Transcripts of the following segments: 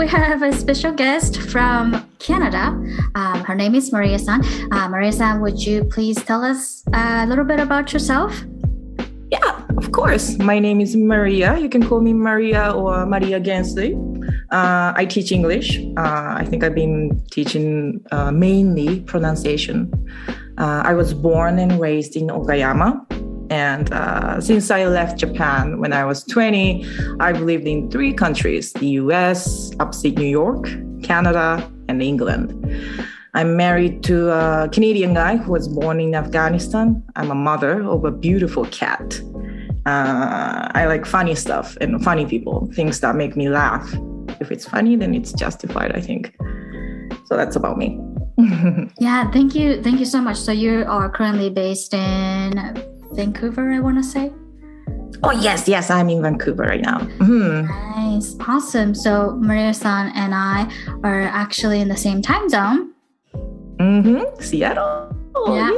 we have a special guest from Canada. Um, her name is Maria San. Uh, Maria San, would you please tell us a little bit about yourself? Yeah, of course. My name is Maria. You can call me Maria or Maria Gensui. Uh, I teach English. Uh, I think I've been teaching uh, mainly pronunciation. Uh, I was born and raised in Okayama. And uh, since I left Japan when I was 20, I've lived in three countries the US, upstate New York, Canada, and England. I'm married to a Canadian guy who was born in Afghanistan. I'm a mother of a beautiful cat. Uh, I like funny stuff and funny people, things that make me laugh. If it's funny, then it's justified, I think. So that's about me. yeah, thank you. Thank you so much. So you are currently based in Vancouver, I want to say. Oh, yes, yes, I'm in Vancouver right now. Mm-hmm. Nice, awesome. So Maria san and I are actually in the same time zone. Mm-hmm. Seattle. Yeah.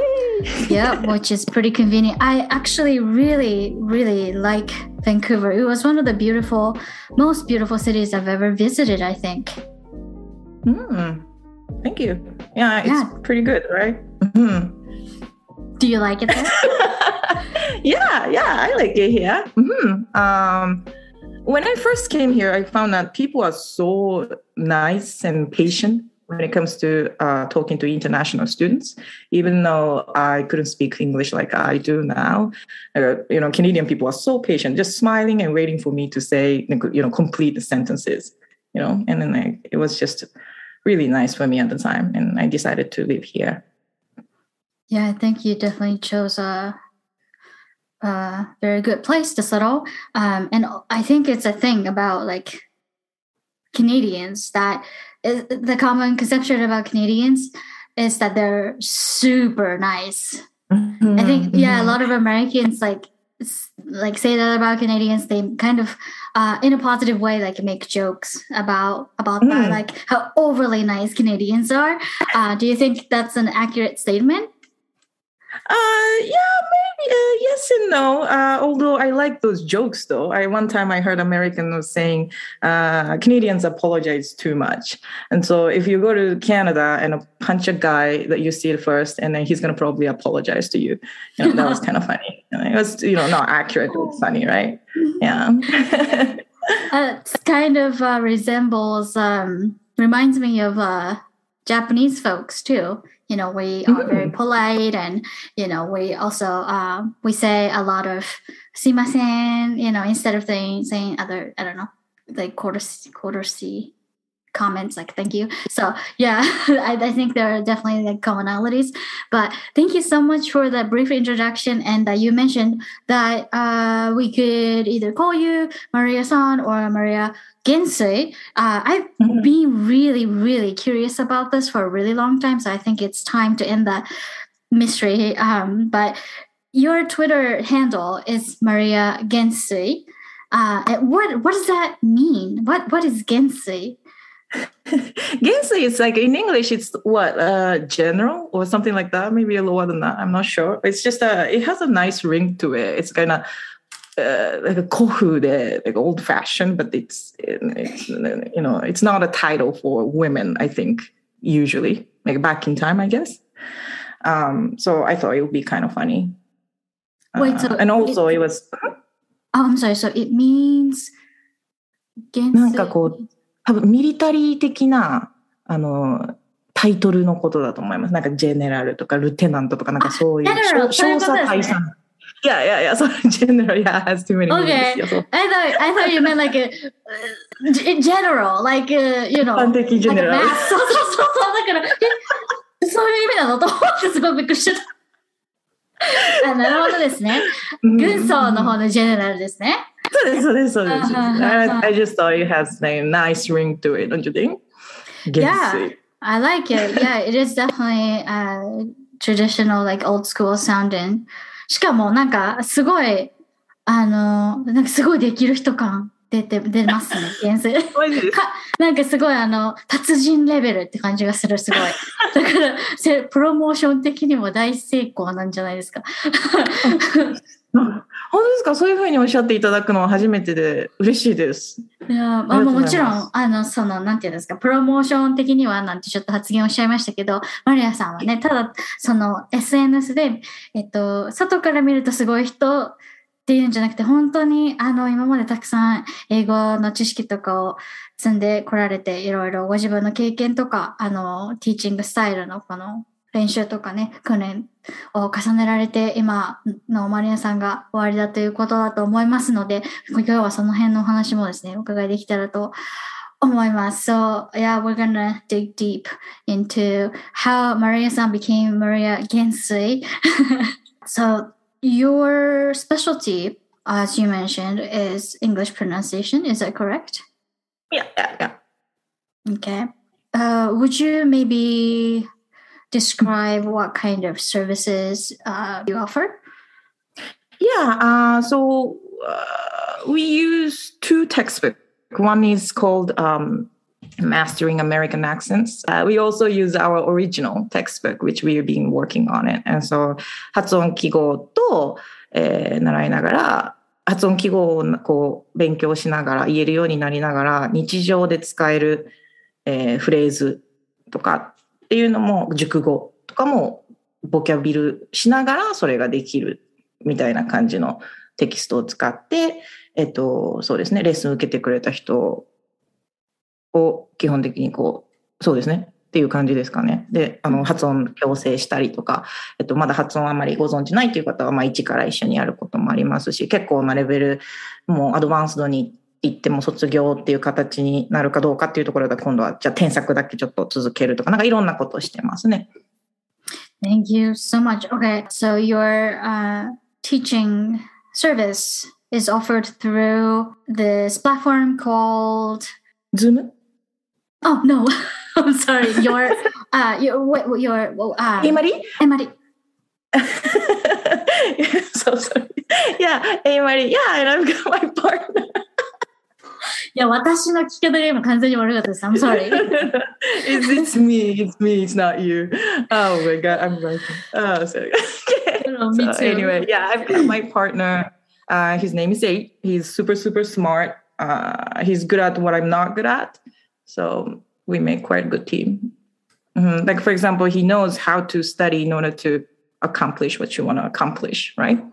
yeah, which is pretty convenient. I actually really, really like Vancouver. It was one of the beautiful, most beautiful cities I've ever visited, I think. Mm. Thank you. Yeah, it's yeah. pretty good, right? Mm-hmm. Do you like it yeah, yeah, I like it here. Mm-hmm. Um, when I first came here, I found that people are so nice and patient when it comes to uh, talking to international students, even though I couldn't speak English like I do now. Uh, you know, Canadian people are so patient, just smiling and waiting for me to say, you know, complete the sentences. You know, and then I, it was just really nice for me at the time, and I decided to live here. Yeah, I think you definitely chose a, a very good place to settle, um, and I think it's a thing about like Canadians that the common conception about Canadians is that they're super nice. Mm-hmm, I think yeah, mm-hmm. a lot of Americans like like say that about Canadians. They kind of uh, in a positive way like make jokes about about mm. that, like how overly nice Canadians are. Uh, do you think that's an accurate statement? Uh, yeah, maybe uh, yes and no. Uh, although I like those jokes, though. I one time I heard American was saying uh, Canadians apologize too much, and so if you go to Canada and punch a guy that you see it first, and then he's gonna probably apologize to you. You know, that was kind of funny. It was you know not accurate, but funny, right? Yeah. uh, it kind of uh, resembles um, reminds me of uh, Japanese folks too you know we are very mm. polite and you know we also um, we say a lot of simasen you know instead of saying saying other i don't know like courtesy courtesy comments like thank you so yeah I, I, think there are definitely like commonalities but thank you so much for that brief introduction and that you mentioned that uh, we could either call you maria san or maria Gensui, uh, I've mm-hmm. been really, really curious about this for a really long time. So I think it's time to end that mystery. Um, but your Twitter handle is Maria Gensui. Uh, what what does that mean? What what is Gensui? Gensui, it's like in English, it's what uh, general or something like that. Maybe lower than that. I'm not sure. It's just a. It has a nice ring to it. It's kind of uh, like a kohu, like old fashioned, but it's, it's you know it's not a title for women. I think usually like back in time, I guess. Um, so I thought it would be kind of funny. Wait, so uh, and also it, it was. Oh, I'm sorry. So it means. なんかこう多分ミリタリー的なあのタイトルのことだと思います。なんかジェネラルとかルテナントとかなんかそういう少佐大佐いやいやいやそう ジェネラル。いや has too many okay. I thought you meant like a, general like you know 一般的ジェネラル、え、そうそうそうそうだからそういう意味なのと思ってすごくびっくりしちゃった。あなるほどですね。軍曹の方のジェネラルですね、そうですそうですそうです。I just thought it has a nice ring to it, don't you think? Yeah, I like it. Yeah, it is definitely a traditional, like old school sounding. しかもなんかすごい、あの、なんかすごいできる人感出て、出ますね、原生。なんかすごいあの、達人レベルって感じがする、すごい。だから、プロモーション的にも大成功なんじゃないですか。本当ですか？そういうふうにおっしゃっていただくのは初めてで嬉しいです。いや、まあ、もちろん、あの、その、なんていうんですか、プロモーション的には、なんてちょっと発言をおっしゃいましたけど、マリアさんはね、ただ、その、SNS で、えっと、外から見るとすごい人っていうんじゃなくて、本当に、あの、今までたくさん英語の知識とかを積んでこられて、いろいろご自分の経験とか、あの、ティーチングスタイルのこの練習とかね、訓練を重ねられて、今のマリアさんが終わりだということだと思いますので、今日はその辺のお話もですね、お伺いできたらと思います。So, yeah, we're gonna dig deep into how Maria-san became Maria Gensui. so, your specialty, as you mentioned, is English pronunciation. Is that correct? Yeah, yeah, yeah. Okay. Uh, would you maybe describe what kind of services uh, you offer? Yeah, uh, so uh, we use two textbooks. One is called um, Mastering American Accents. Uh, we also use our original textbook, which we have been working on it. And so 発音記号と、えー習いながら発音記号をこう勉強しながら言えるようになりながら日常で使える、えーフレーズとか っていうのも熟語とかもボキャビルしながらそれができるみたいな感じのテキストを使って、えっと、そうですねレッスン受けてくれた人を基本的にこうそうですねっていう感じですかね。で、あの、発音矯正したりとか、えっと、まだ発音あまりご存知ないという方は、まあ、一から一緒にやることもありますし、結構なレベル、もうアドバンスドに行っても卒業っていう形になるかどうかっていうところだと、今度は、じゃあ添削だけちょっと続けるとか、なんかいろんなことをしてますね。Thank you so much. Okay, so your uh, teaching service is offered through this platform called. ズーム Oh no, I'm sorry. Your uh, your what your uh, エイマリ Emily. so sorry. Yeah, エイマリ Yeah, and I've got my partner. や、私の聞き方が今完全に悪かったです。I'm sorry. it's, it's me, it's me, it's not you. Oh my God, I'm writing. Oh, sorry. no, so. Oh, anyway, yeah, I've got my partner. Uh, his name is Eito. He's super, super smart. Uh, he's good at what I'm not good at. So we make quite a good team. Mm-hmm. Like, for example, he knows how to study in order to accomplish what you want to accomplish, right?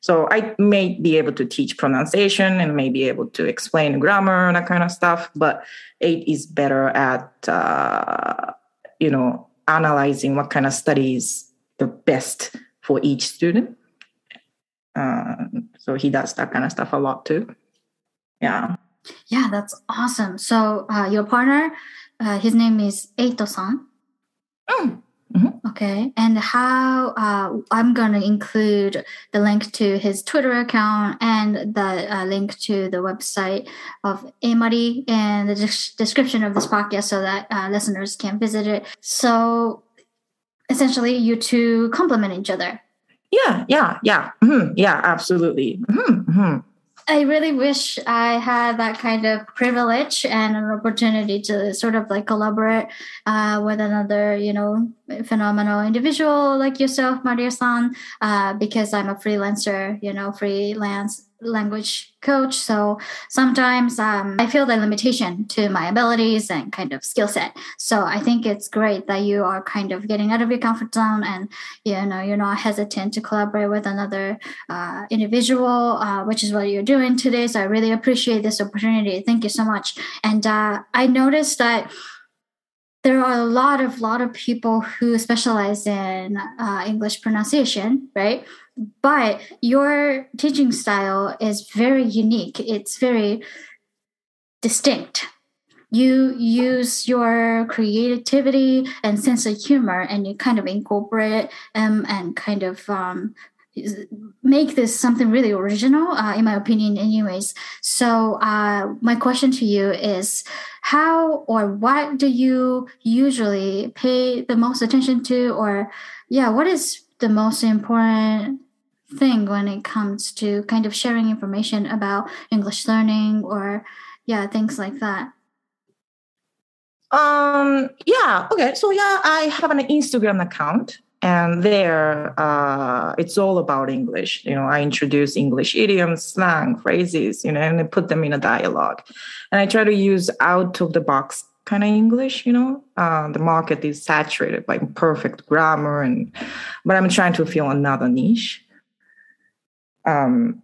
So I may be able to teach pronunciation and may be able to explain grammar and that kind of stuff, but Eito is better at uh, you know analyzing what kind of studies the best for each student. Uh, so he does that kind of stuff a lot too. Yeah. Yeah, that's awesome. So uh, your partner, uh, his name is Eito-san. Mm. Okay, and how uh, I'm gonna include the link to his Twitter account and the uh, link to the website of Amari in the des- description of this podcast so that uh, listeners can visit it. So essentially, you two complement each other. Yeah, yeah, yeah. Mhm, Yeah, absolutely. Mhm, mhm. I really wish I had that kind of privilege and an opportunity to sort of like collaborate uh, with another, you know, phenomenal individual like yourself, Maria-san, uh, because I'm a freelancer, you know, freelance language coach. So sometimes um, I feel the limitation to my abilities and kind of skill set. So I think it's great that you are kind of getting out of your comfort zone and, you know, you're not hesitant to collaborate with another uh, individual, uh, which is what you're doing today. So I really appreciate this opportunity. Thank you so much. And uh, I noticed that there are a lot of lot of people who specialize in uh, English pronunciation, right? But your teaching style is very unique. It's very distinct. You use your creativity and sense of humor, and you kind of incorporate them and kind of um, make this something really original, uh, in my opinion, anyways. So, uh, my question to you is how or what do you usually pay the most attention to? Or, yeah, what is the most important thing when it comes to kind of sharing information about English learning or, yeah, things like that? Um, yeah, okay. So yeah, I have an Instagram account and there uh, it's all about english. You know i introduce english idioms slang phrases you know and I put them in a dialogue. And i try to use out of the box kind of english you know? Uh, the market is saturated by perfect grammar and but i'm trying to fill another niche. Um,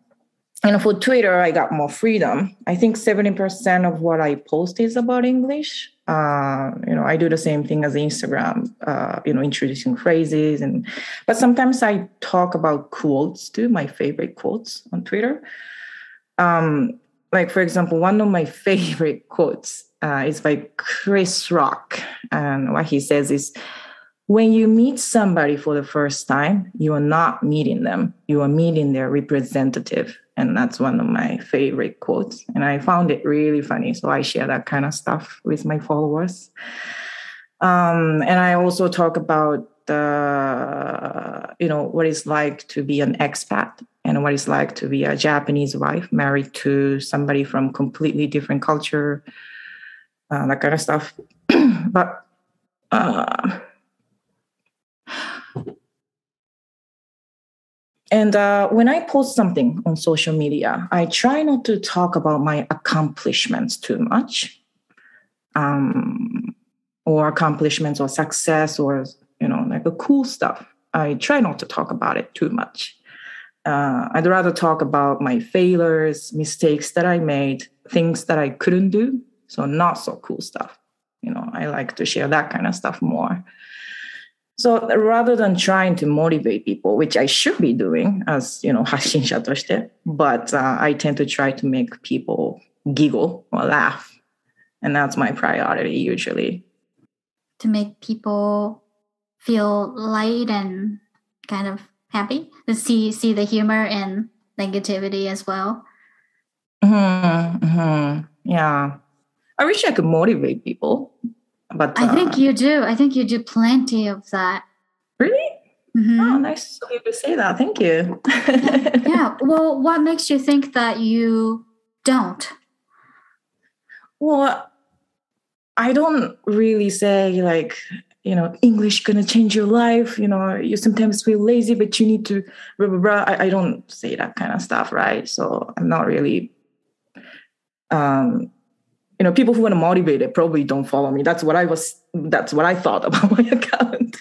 and for twitter i got more freedom i think 70% of what i post is about english uh, you know, I do the same thing as Instagram, uh, you know, introducing phrases and, but sometimes I talk about quotes too, my favorite quotes on Twitter. Um, like for example, one of my favorite quotes uh, is by Chris Rock, and what he says is, "When you meet somebody for the first time, you are not meeting them; you are meeting their representative." And that's one of my favorite quotes. And I found it really funny. So I share that kind of stuff with my followers. Um, and I also talk about you know, what it's like to be an expat and what it's like to be a Japanese wife married to somebody from completely different culture, uh, that kind of stuff. but uh, And uh, when I post something on social media, I try not to talk about my accomplishments too much, um, or accomplishments or success or you know like a cool stuff. I try not to talk about it too much. Uh, I'd rather talk about my failures, mistakes that I made, things that I couldn't do. So not so cool stuff. You know, I like to share that kind of stuff more. So rather than trying to motivate people, which I should be doing as you know 発信者として, but uh, I tend to try to make people giggle or laugh, and that's my priority usually. To make people feel light and kind of happy, to see see the humor in negativity as well. Mm-hmm, mm-hmm. Yeah, I wish I could motivate people, but I think uh, you do. I think you do plenty of that. Really? Mm-hmm. Oh, nice of you to say that. Thank you. yeah. yeah. Well, what makes you think that you don't? Well, I don't really say like, you know, English gonna change your life. You know, you sometimes feel lazy, but you need to blah blah blah. I, I don't say that kind of stuff, right? So I'm not really um you know, people who want to motivate it probably don't follow me. That's what I was. That's what I thought about my account.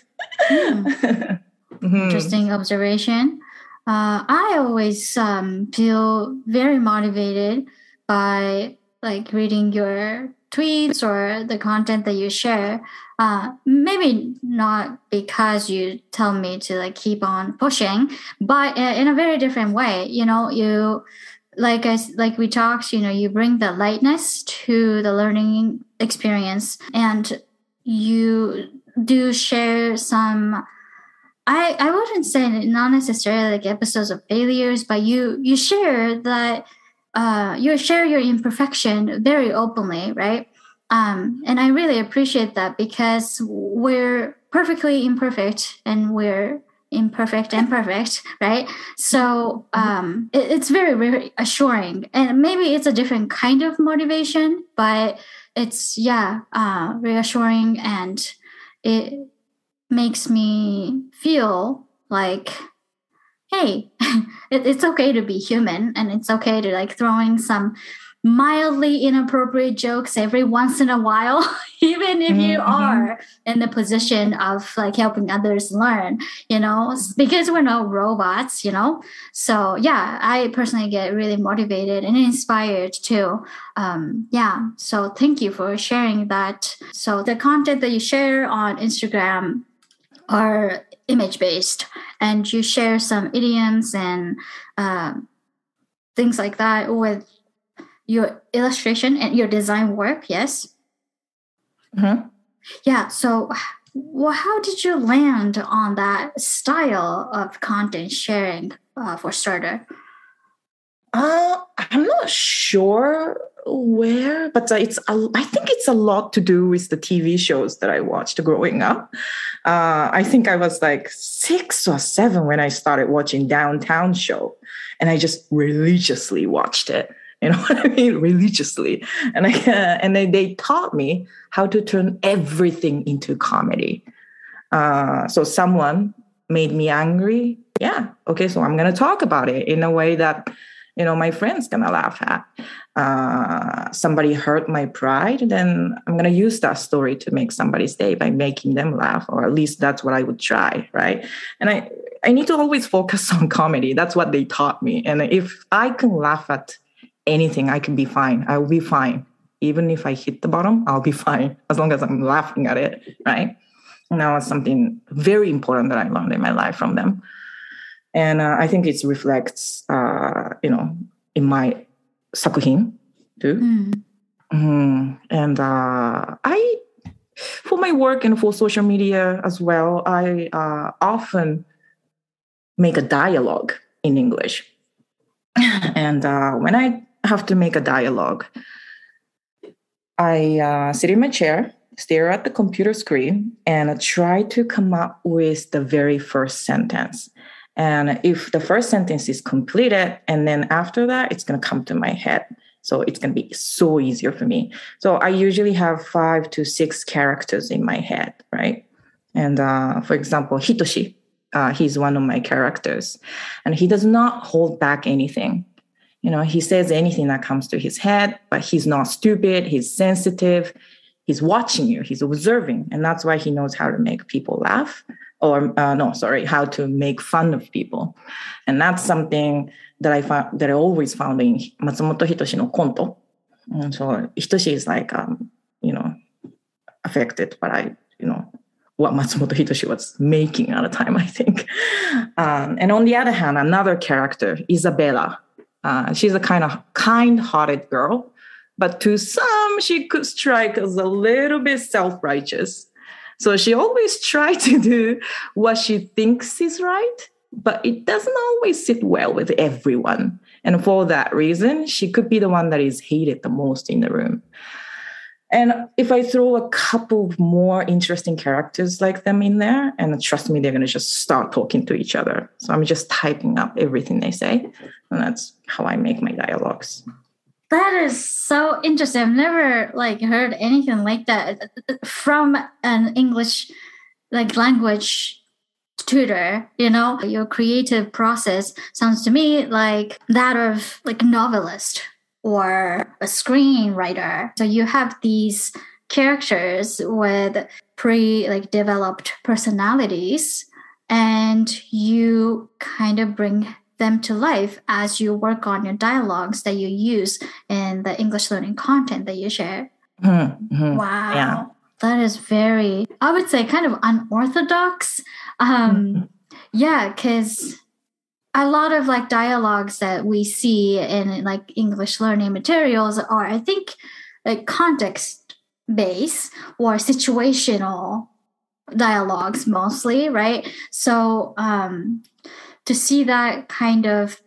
mm. mm-hmm. Interesting observation. Uh, I always um, feel very motivated by like reading your tweets or the content that you share. Uh, maybe not because you tell me to like keep on pushing, but in a very different way. You know, you like I like we talked, you know, you bring the lightness to the learning experience, and you do share some. I I wouldn't say not necessarily like episodes of failures, but you you share that uh, you share your imperfection very openly, right? Um, and I really appreciate that because we're perfectly imperfect and we're imperfect and perfect right so mm-hmm. um it, it's very very assuring and maybe it's a different kind of motivation but it's yeah uh reassuring and it makes me feel like hey it, it's okay to be human and it's okay to like throwing some mildly inappropriate jokes every once in a while even if you mm-hmm. are in the position of like helping others learn you know because we're not robots you know? So yeah i personally get really motivated and inspired too um, yeah. So thank you for sharing that. So the content that you share on instagram are image based and you share some idioms and uh, things like that with your illustration and your design work yes? Mm-hmm. yeah so well how did you land on that style of content sharing uh, for starter? Uh, i'm not sure where but it's a, i think it's a lot to do with the tv shows that i watched growing up. Uh, i think i was like six or seven when i started watching downtown show and i just religiously watched it you know what I mean, religiously. And I uh, and they, they taught me how to turn everything into comedy. Uh, so someone made me angry, yeah, okay, so I'm gonna talk about it in a way that you know my friends gonna laugh at. Uh, somebody hurt my pride, then I'm gonna use that story to make somebody's day by making them laugh, or at least that's what I would try, right? And I I need to always focus on comedy. That's what they taught me. And if I can laugh at anything, I can be fine. I will be fine. Even if I hit the bottom, I'll be fine as long as I'm laughing at it, right? And that was something very important that I learned in my life from them. And uh, I think it reflects, uh, you know, in my sakuhin too. Mm. Mm. And uh, I, for my work and for social media as well, I uh, often make a dialogue in English. and uh, when I have to make a dialogue, I uh, sit in my chair, stare at the computer screen, and try to come up with the very first sentence. And if the first sentence is completed, and then after that, it's going to come to my head. So it's going to be so easier for me. So I usually have five to six characters in my head, right? And uh, for example, Hitoshi, uh, he's one of my characters, and he does not hold back anything. You know, he says anything that comes to his head, but he's not stupid. He's sensitive. He's watching you. He's observing, and that's why he knows how to make people laugh or uh, no, sorry, how to make fun of people. And that's something that I found that I always found in Matsumoto Hitoshi no konto. And so Hitoshi is like, um, you know, affected by, you know, what Matsumoto Hitoshi was making at the time, I think. Um, and on the other hand, another character, Isabella. Uh, she's a kind of kind-hearted girl, but to some, she could strike as a little bit self-righteous. So she always tries to do what she thinks is right, but it doesn't always sit well with everyone. And for that reason, she could be the one that is hated the most in the room. And if I throw a couple more interesting characters like them in there, and trust me, they're going to just start talking to each other. So I'm just typing up everything they say. And that's how I make my dialogues. That is so interesting. I've never like heard anything like that from an English like language tutor, you know. Your creative process sounds to me like that of like novelist or a screenwriter. So you have these characters with pre like developed personalities and you kind of bring them to life as you work on your dialogues that you use in the English learning content that you share. Mm-hmm. Wow. Yeah. That is very, I would say, kind of unorthodox. Um, mm-hmm. Yeah, because a lot of like dialogues that we see in like English learning materials are, I think, like context based or situational dialogues mostly, right? So, um, to see that kind of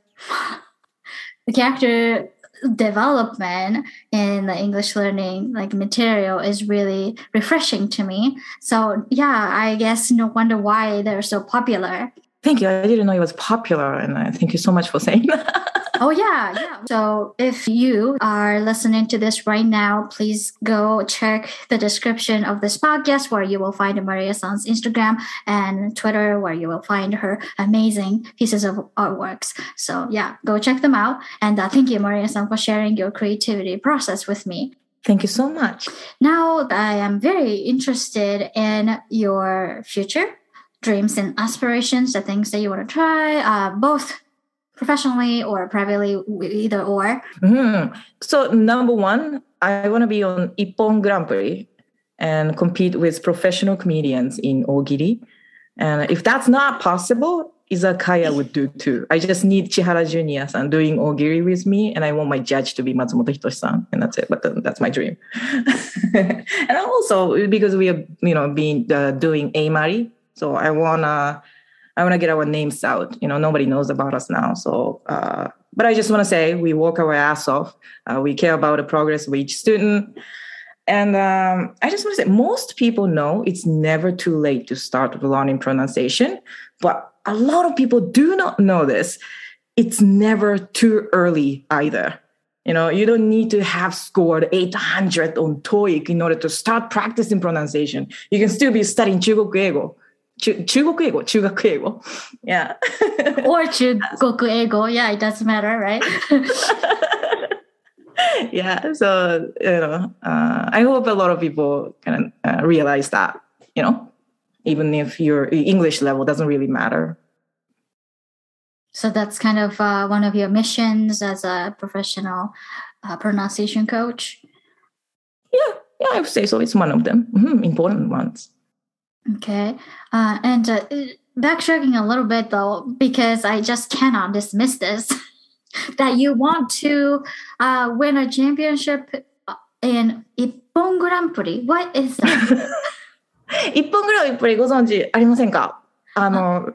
character development in the English learning like material is really refreshing to me. So yeah, I guess no wonder why they're so popular. Thank you. I didn't know it was popular, and uh, thank you so much for saying that. oh yeah, yeah. So if you are listening to this right now, please go check the description of this podcast where you will find Maria-san's Instagram and Twitter where you will find her amazing pieces of artworks. So yeah, go check them out. And uh, thank you, Maria-san, for sharing your creativity process with me. Thank you so much. Now I am very interested in your future dreams and aspirations, the things that you want to try, uh, both professionally or privately, either or? Mm-hmm. So, number one, I want to be on Ippon Grand Prix and compete with professional comedians in Ogiri. And if that's not possible, Izakaya would do too. I just need Chihara Junior-san doing Ogiri with me, and I want my judge to be Matsumoto Hitoshi-san, and that's it. But that's my dream. and also because we are, you know, being uh, doing Amari, so I wanna I wanna get our names out. You know, nobody knows about us now. So uh, but I just want to say we work our ass off. Uh, we care about the progress of each student. And um, I just want to say, most people know it's never too late to start learning pronunciation, but a lot of people do not know this. It's never too early either. You know, you don't need to have scored 800 on TOEIC in order to start practicing pronunciation. You can still be studying 中国 Ch- Chugok. Yeah. or Chinese English. Yeah, it doesn't matter, right? yeah. So, you know, uh, I hope a lot of people kind of uh, realize that, you know, even if your English level doesn't really matter. So that's kind of uh, one of your missions as a professional uh, pronunciation coach. Yeah, yeah, I would say so. It's one of them, mm-hmm, important ones. Okay, uh, and uh, backtracking a little bit though, because I just cannot dismiss this. that you want to uh, win a championship in Ippon Grand Prix. What is that? 一本グランプリご存知ありませんかあの、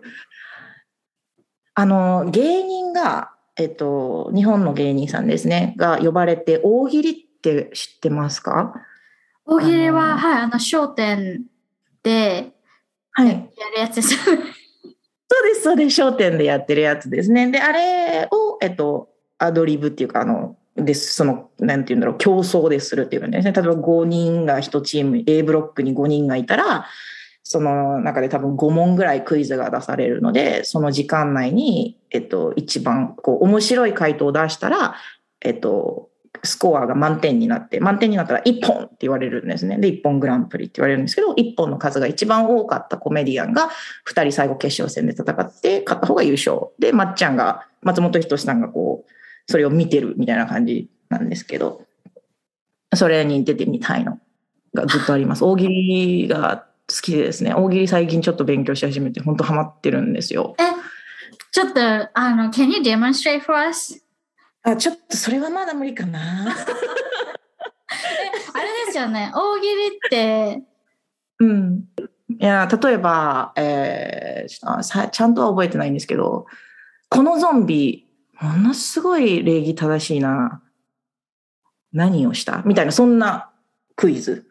あの、芸人が、えっと、日本の芸人さんですね、が呼ばれて、大喜利って知ってますか大喜利は、はい、あの、商店で、はい。やるやつです。そうです、そうです。商店でやってるやつですね。で、あれを、えっと、アドリブっていうか、あの、です、その、なんていうんだろう、競争でするっていうかですね。例えば5人が1チーム、A ブロックに5人がいたら、その中で多分5問ぐらいクイズが出されるので、その時間内に、えっと、一番、こう、面白い回答を出したら、えっと、スコアが満点になって、満点になったら1本って言われるんですね。で、1本グランプリって言われるんですけど、1本の数が一番多かったコメディアンが2人最後決勝戦で戦って、勝った方が優勝。で、まっちゃんが、松本人志さんがこう、それを見てるみたいな感じなんですけど、それに出てみたいのがずっとあります。大喜利が好きでですね、大喜利最近ちょっと勉強し始めて、本当ハマってるんですよ。え、ちょっと、あの、can you demonstrate for us? あ、ちょっとそれはまだ無理かな。あれですよね、大喜利って、うん。いや、例えば、えーちょっとさちゃんとは覚えてないんですけど、このゾンビ、ものすごい礼儀正しいな。何をした？みたいな、そんなクイズ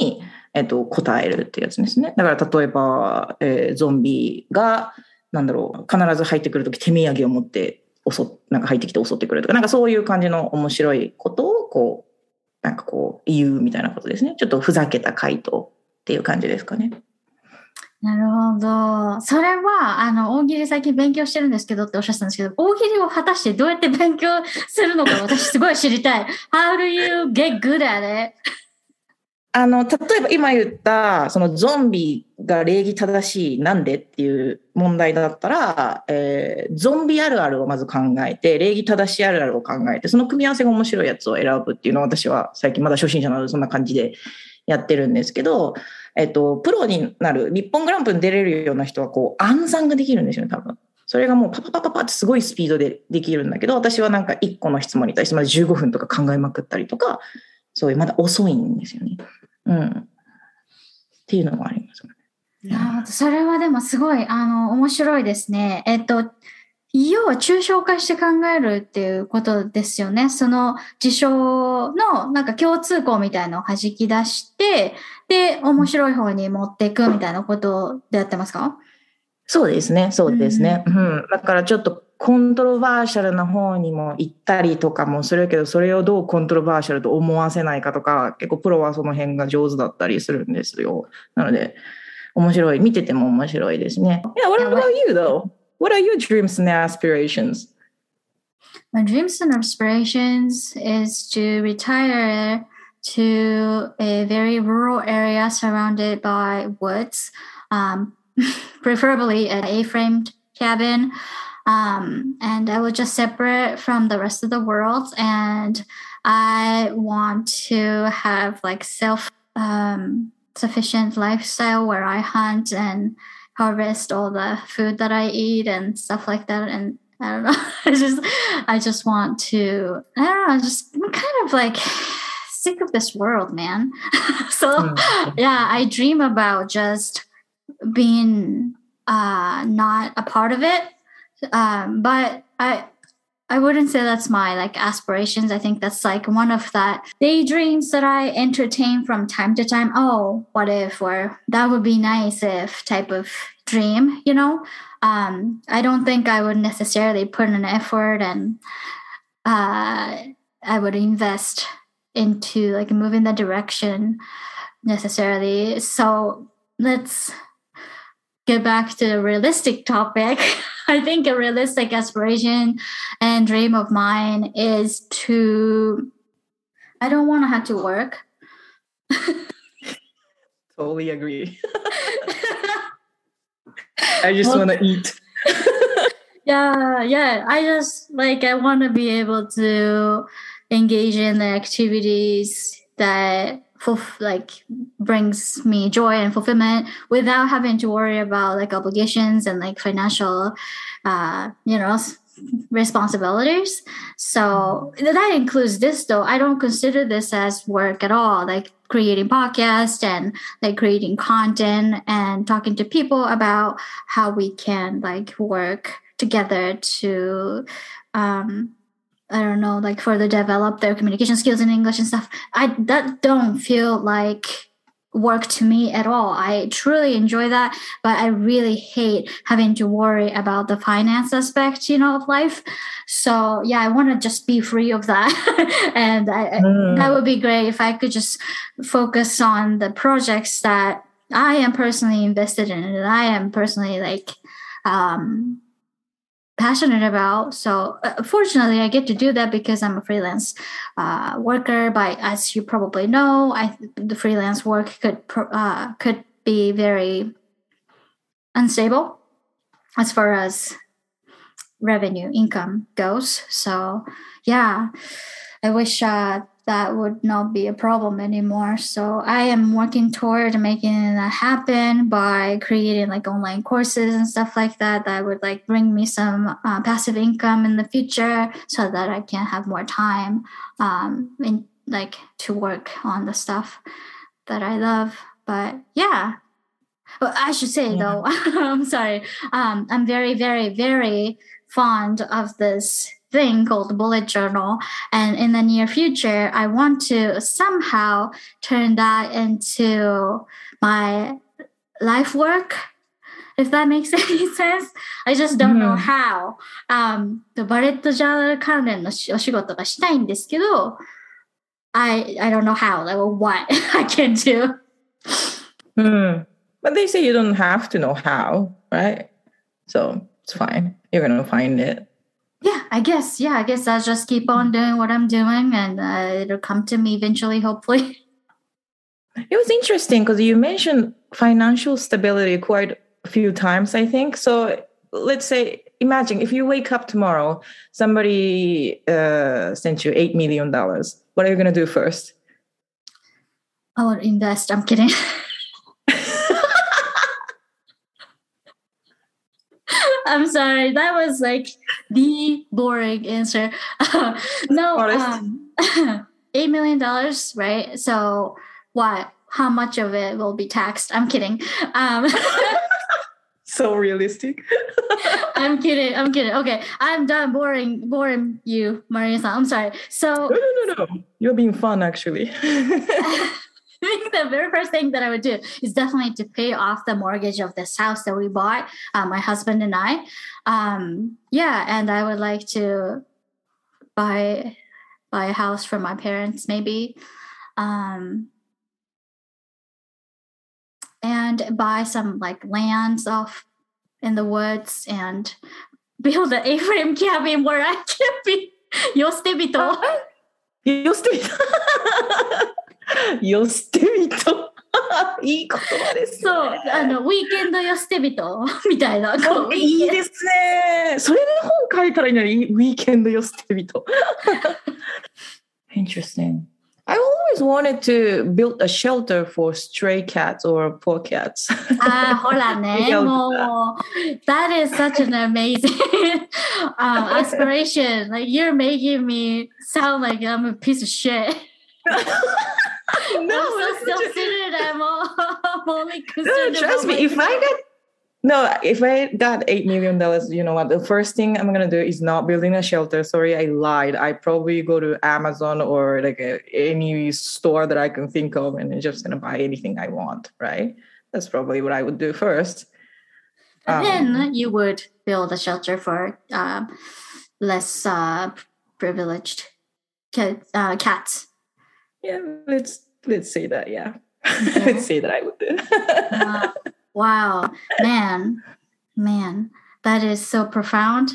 に、えっと、答えるってやつですね。だから、例えば、えーゾンビが、なんだろう、必ず入ってくるとき手土産を持って、襲なんか入ってきて襲ってくるとか、なんかそういう感じの面白いことを、こう、なんかこう、言うみたいなことですね。ちょっとふざけた回答っていう感じですかね。なるほど。それは、あの、大喜利最近勉強してるんですけどっておっしゃってたんですけど、大喜利を果たしてどうやって勉強するのか私すごい知りたい。How do you get good at it? あの、例えば今言った、そのゾンビが礼儀正しい、なんでっていう問題だったら、えーゾンビあるあるをまず考えて、礼儀正しいあるあるを考えて、その組み合わせが面白いやつを選ぶっていうのを私は最近まだ初心者なのでそんな感じでやってるんですけど、えっと、プロになる、日本グランプリに出れるような人は、こう、暗算ができるんですよね、多分。それがもうパパパパパってすごいスピードでできるんだけど、私はなんか1個の質問に対してまだ15分とか考えまくったりとか、そういうまだ遅いんですよね。うん。っていうのがあります。なるほど。それはでもすごい、あの、面白いですね。えっと、要は抽象化して考えるっていうことですよね。その事象のなんか共通項みたいのを弾き出して、で、面白い方に持っていくみたいなことでやってますか？そうですね、そうですね。うん、だからちょっとコントロバーシャルな方にも行ったりとかもするけど、それをどうコントロバーシャルと思わせないかとか、結構プロはその辺が上手だったりするんですよ。なので、面白い。見てても面白いですね。Yeah, what about you though? What are your dreams and aspirations? My dreams and aspirations is to retire to a very rural area surrounded by woods, um, preferably an A-framed cabin. Um, and I will just separate from the rest of the world. And I want to have like self um, sufficient lifestyle where I hunt and harvest all the food that I eat and stuff like that. And I don't know. I just I just want to I don't know, just I'm kind of like sick of this world, man. so yeah, I dream about just being uh not a part of it. Um but I I wouldn't say that's my like aspirations. I think that's like one of that daydreams that I entertain from time to time. Oh, what if or that would be nice if type of dream, you know? Um, I don't think I would necessarily put an effort and uh, I would invest into like moving the direction necessarily. So let's get back to the realistic topic, I think a realistic aspiration and dream of mine is to, I don't want to have to work. totally agree. I just want to eat. yeah, yeah. I just like, I want to be able to engage in the activities that for like brings me joy and fulfillment without having to worry about like obligations and like financial uh you know responsibilities. So that includes this though. I don't consider this as work at all like creating podcast and like creating content and talking to people about how we can like work together to um I don't know, like further develop their communication skills in English and stuff. I that don't feel like work to me at all. I truly enjoy that, but I really hate having to worry about the finance aspect, you know, of life. So yeah, I want to just be free of that, and I, mm. that would be great if I could just focus on the projects that I am personally invested in and I am personally like um passionate about. So, uh, fortunately, I get to do that because I'm a freelance uh, worker. But as you probably know, I the freelance work could uh, could be very unstable as far as revenue income goes. So, yeah, I wish uh, that would not be a problem anymore. So I am working toward making that happen by creating like online courses and stuff like that that would like bring me some uh, passive income in the future so that I can have more time um in like to work on the stuff that I love. But yeah. Well, I should say yeah. though, I'm sorry. Um, I'm very, very, very fond of this thing called bullet journal and in the near future i want to somehow turn that into my life work if that makes any sense i just don't know how um バレットジャーナル関連のお仕事がしたいんですけど I I don't know how like what I can do hmm. but they say you don't have to know how right so it's fine you're gonna find it yeah i guess. Yeah i guess i'll just keep on doing what i'm doing and uh, it'll come to me eventually hopefully. It was interesting because you mentioned financial stability quite a few times i think. So let's say imagine if you wake up tomorrow somebody uh, sent you eight million dollars what are you going to do first? I would invest. I'm kidding I'm sorry. That was like the boring answer. no, um, eight million dollars, right? So what? How much of it will be taxed? I'm kidding. Um, so realistic. I'm kidding. I'm kidding. Okay, I'm done boring, boring you, Maria. I'm sorry. So no, no, no, no. You're being fun, actually think the very first thing that I would do is definitely to pay off the mortgage of this house that we bought, uh, my husband and I. Um, yeah, and I would like to buy buy a house for my parents, maybe, um, and buy some like lands off in the woods and build an A-frame cabin where I can be. Yo, stupid. Yo, stupid. 寄捨て人よ捨て人いい言葉です、ね、そうあのウィーケンドよ捨て人みたいないいですねそれで本書いたらいいのにウィーケンドよ捨て人 Interesting I always wanted to build a shelter for stray cats or poor cats. ああ、ほらね、もう、that is such an amazing um, aspiration. Like, you're making me sound like I'm a piece of shit. no, I'm so self-centered. I'm, all, I'm only concerned. No, trust me. If I get no, if I got eight million dollars, you know what? The first thing I'm gonna do is not building a shelter. Sorry, I lied. I probably go to Amazon or like a, any store that I can think of, and I'm just gonna buy anything I want. Right? That's probably what I would do first. Um, then you would build a shelter for uh, less uh, privileged uh, cats yeah let's let's say that yeah let's say that i would do uh, Wow, man, man, that is so profound.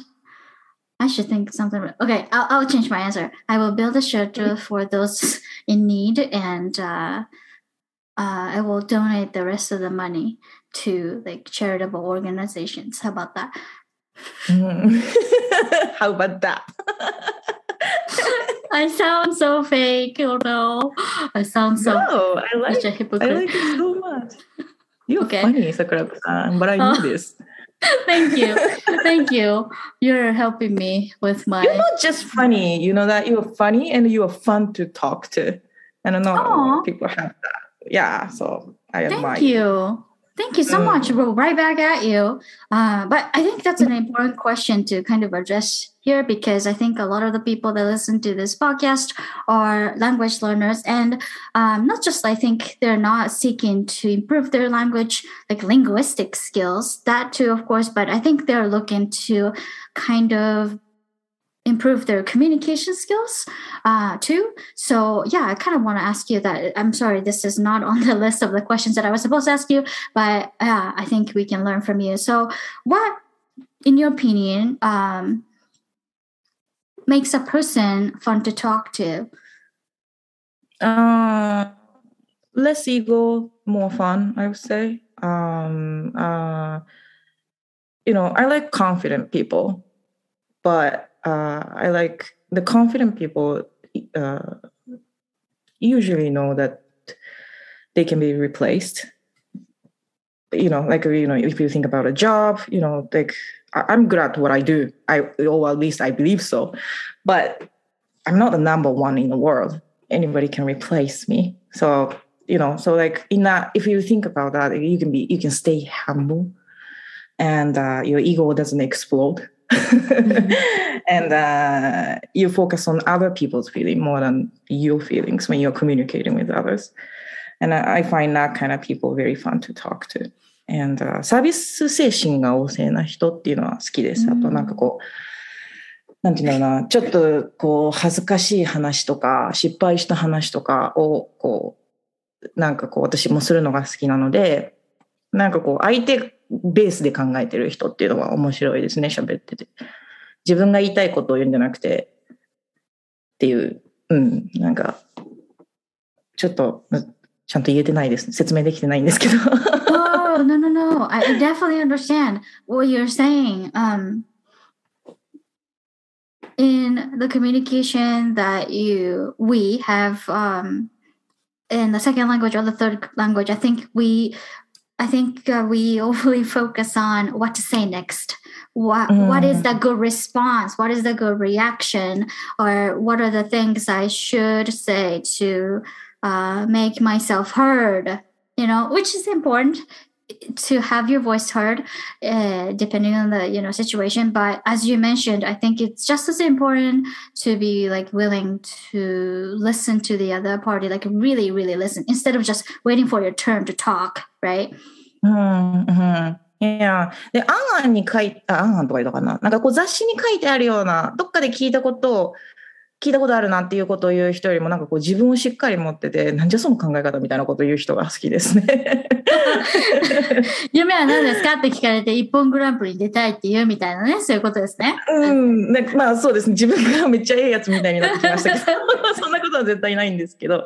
I should think something. Okay, I'll, I'll change my answer. I will build a shelter for those in need, and uh, uh, I will donate the rest of the money to like charitable organizations. How about that? Mm. How about that? I sound so fake. you know. I sound so no, I like such a hypocrite. I like it so much. You're Okay. funny, Sakura-san, but I Oh. knew this. Thank you, thank you. You're helping me with my. You're not just funny, you know that you're funny and you are fun to talk to. And I know Aw. people have that. Yeah, so I admire Thank you. Thank you so Mm. much. We'll right back at you. Uh, but I think that's an important question to kind of address here because I think a lot of the people that listen to this podcast are language learners, and um, not just I think they're not seeking to improve their language, like linguistic skills, that too, of course, but I think they're looking to kind of improve their communication skills uh, too. So yeah, I kind of want to ask you that. I'm sorry, this is not on the list of the questions that I was supposed to ask you, but uh, I think we can learn from you. So what, in your opinion, um, makes a person fun to talk to? Uh, less ego, more fun, I would say. Um, uh, you know, I like confident people, but uh, I like the confident people uh, usually know that they can be replaced. You know, like you know, if you think about a job, you know, like I'm good at what I do. I or at least I believe so, but I'm not the number one in the world anybody can replace me. So, you know, so like in that, if you think about that, you can be, you can stay humble and uh, your ego doesn't explode. and uh, you focus on other people's feeling more than your feelings when you're communicating with others. And I, I find that kind of people very fun to talk to. And uh, サービス精神が旺盛な人っていうのは好きです。あとなんかこう、なんていうんだろうな、ちょっとこう恥ずかしい話とか、失敗した話とかを、こう、なんかこう私もするのが好きなので、なんかこう相手ベースで考えてる人っていうのは面白いですね、喋ってて。自分が言いたいことを言うんじゃなくて、っていう、うん、なんか、ちょっと、うんちゃんと言えてないです。説明できてないんですけど。 oh no no no! I I definitely understand what you're saying. Um, in the communication that you we have um, in the second language or the third language, I think we, I think uh, we overly focus on what to say next. What what is the good response? What is the good reaction? Or what are the things I should say to uh, make myself heard? You know, which is important to have your voice heard uh, depending on the you know situation but as you mentioned i think it's just as important to be like willing to listen to the other party like really really listen instead of just waiting for your turn to talk right うん、うん。いや、で、アンアンに書いあ、アンアンとか言うのかななんかこう雑誌に書いてあるような、どっかで聞いたことを、 聞いたことあるなっていうことを言う人よりも、なんかこう自分をしっかり持ってて、なんじゃその考え方みたいなことを言う人が好きですね。夢は何ですかって聞かれて一本グランプリに出たいっていうみたいなねそういうことですねうん、なんかまあそうですね。自分がめっちゃええやつみたいになってきましたけど、そんなことは絶対ないんですけど、